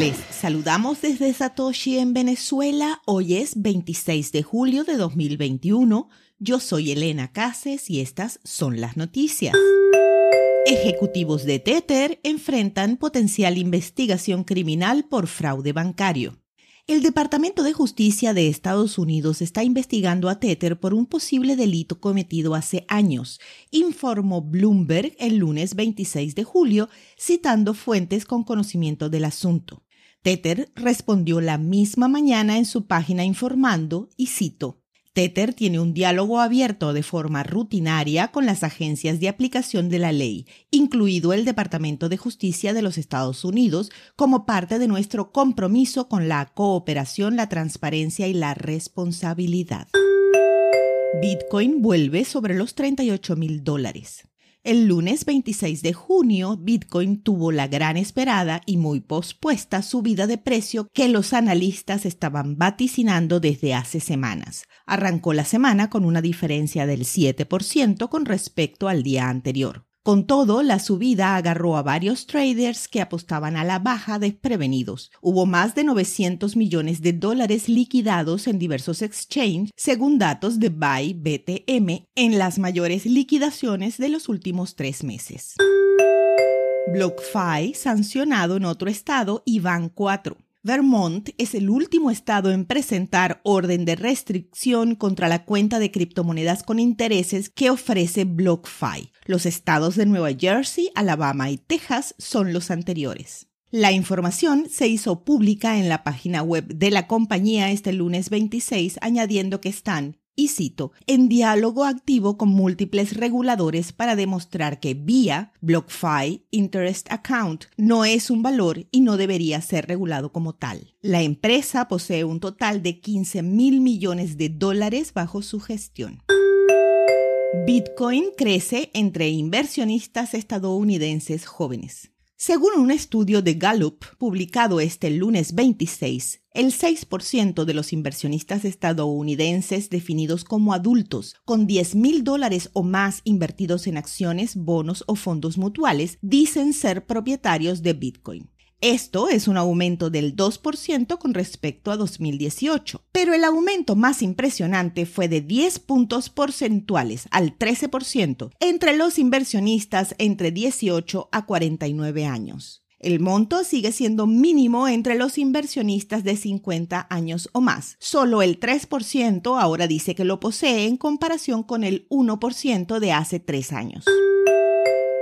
Les saludamos desde Satoshi en Venezuela. Hoy es 26 de julio de 2021. Yo soy Elena Cases y estas son las noticias. Ejecutivos de Tether enfrentan potencial investigación criminal por fraude bancario. El Departamento de Justicia de Estados Unidos está investigando a Tether por un posible delito cometido hace años, informó Bloomberg el lunes 26 de julio, citando fuentes con conocimiento del asunto. Tether respondió la misma mañana en su página informando, y cito, Tether tiene un diálogo abierto de forma rutinaria con las agencias de aplicación de la ley, incluido el Departamento de Justicia de los Estados Unidos, como parte de nuestro compromiso con la cooperación, la transparencia y la responsabilidad. Bitcoin vuelve sobre los 38 mil dólares. El lunes 26 de junio, Bitcoin tuvo la gran esperada y muy pospuesta subida de precio que los analistas estaban vaticinando desde hace semanas. Arrancó la semana con una diferencia del 7% con respecto al día anterior. Con todo, la subida agarró a varios traders que apostaban a la baja desprevenidos. Hubo más de 900 millones de dólares liquidados en diversos exchanges, según datos de Buy BTM, en las mayores liquidaciones de los últimos tres meses. BlockFi sancionado en otro estado y van 4. Vermont es el último estado en presentar orden de restricción contra la cuenta de criptomonedas con intereses que ofrece BlockFi. Los estados de Nueva Jersey, Alabama y Texas son los anteriores. La información se hizo pública en la página web de la compañía este lunes 26, añadiendo que están y cito, en diálogo activo con múltiples reguladores para demostrar que vía BlockFi Interest Account no es un valor y no debería ser regulado como tal. La empresa posee un total de 15 mil millones de dólares bajo su gestión. Bitcoin crece entre inversionistas estadounidenses jóvenes. Según un estudio de Gallup publicado este lunes 26, el 6% de los inversionistas estadounidenses definidos como adultos con 10 mil dólares o más invertidos en acciones, bonos o fondos mutuales dicen ser propietarios de Bitcoin. Esto es un aumento del 2% con respecto a 2018, pero el aumento más impresionante fue de 10 puntos porcentuales al 13% entre los inversionistas entre 18 a 49 años. El monto sigue siendo mínimo entre los inversionistas de 50 años o más. Solo el 3% ahora dice que lo posee en comparación con el 1% de hace tres años.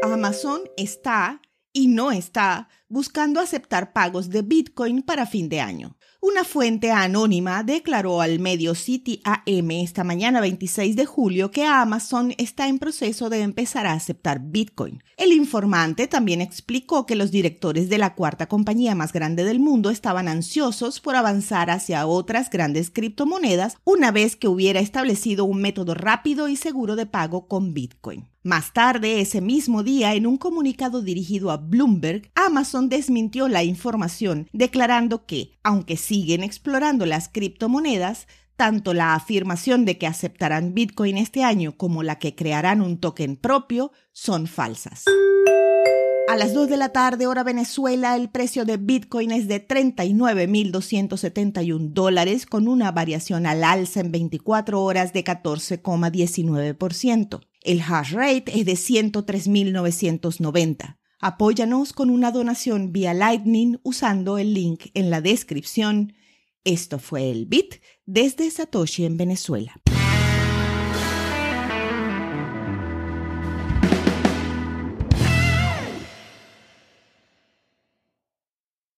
Amazon está y no está buscando aceptar pagos de Bitcoin para fin de año. Una fuente anónima declaró al medio City AM esta mañana 26 de julio que Amazon está en proceso de empezar a aceptar Bitcoin. El informante también explicó que los directores de la cuarta compañía más grande del mundo estaban ansiosos por avanzar hacia otras grandes criptomonedas una vez que hubiera establecido un método rápido y seguro de pago con Bitcoin. Más tarde, ese mismo día, en un comunicado dirigido a Bloomberg, Amazon desmintió la información, declarando que, aunque siguen explorando las criptomonedas, tanto la afirmación de que aceptarán Bitcoin este año como la que crearán un token propio son falsas. A las 2 de la tarde, hora Venezuela, el precio de Bitcoin es de 39.271 dólares, con una variación al alza en 24 horas de 14,19%. El hash rate es de 103.990. Apóyanos con una donación vía Lightning usando el link en la descripción. Esto fue el Bit desde Satoshi en Venezuela.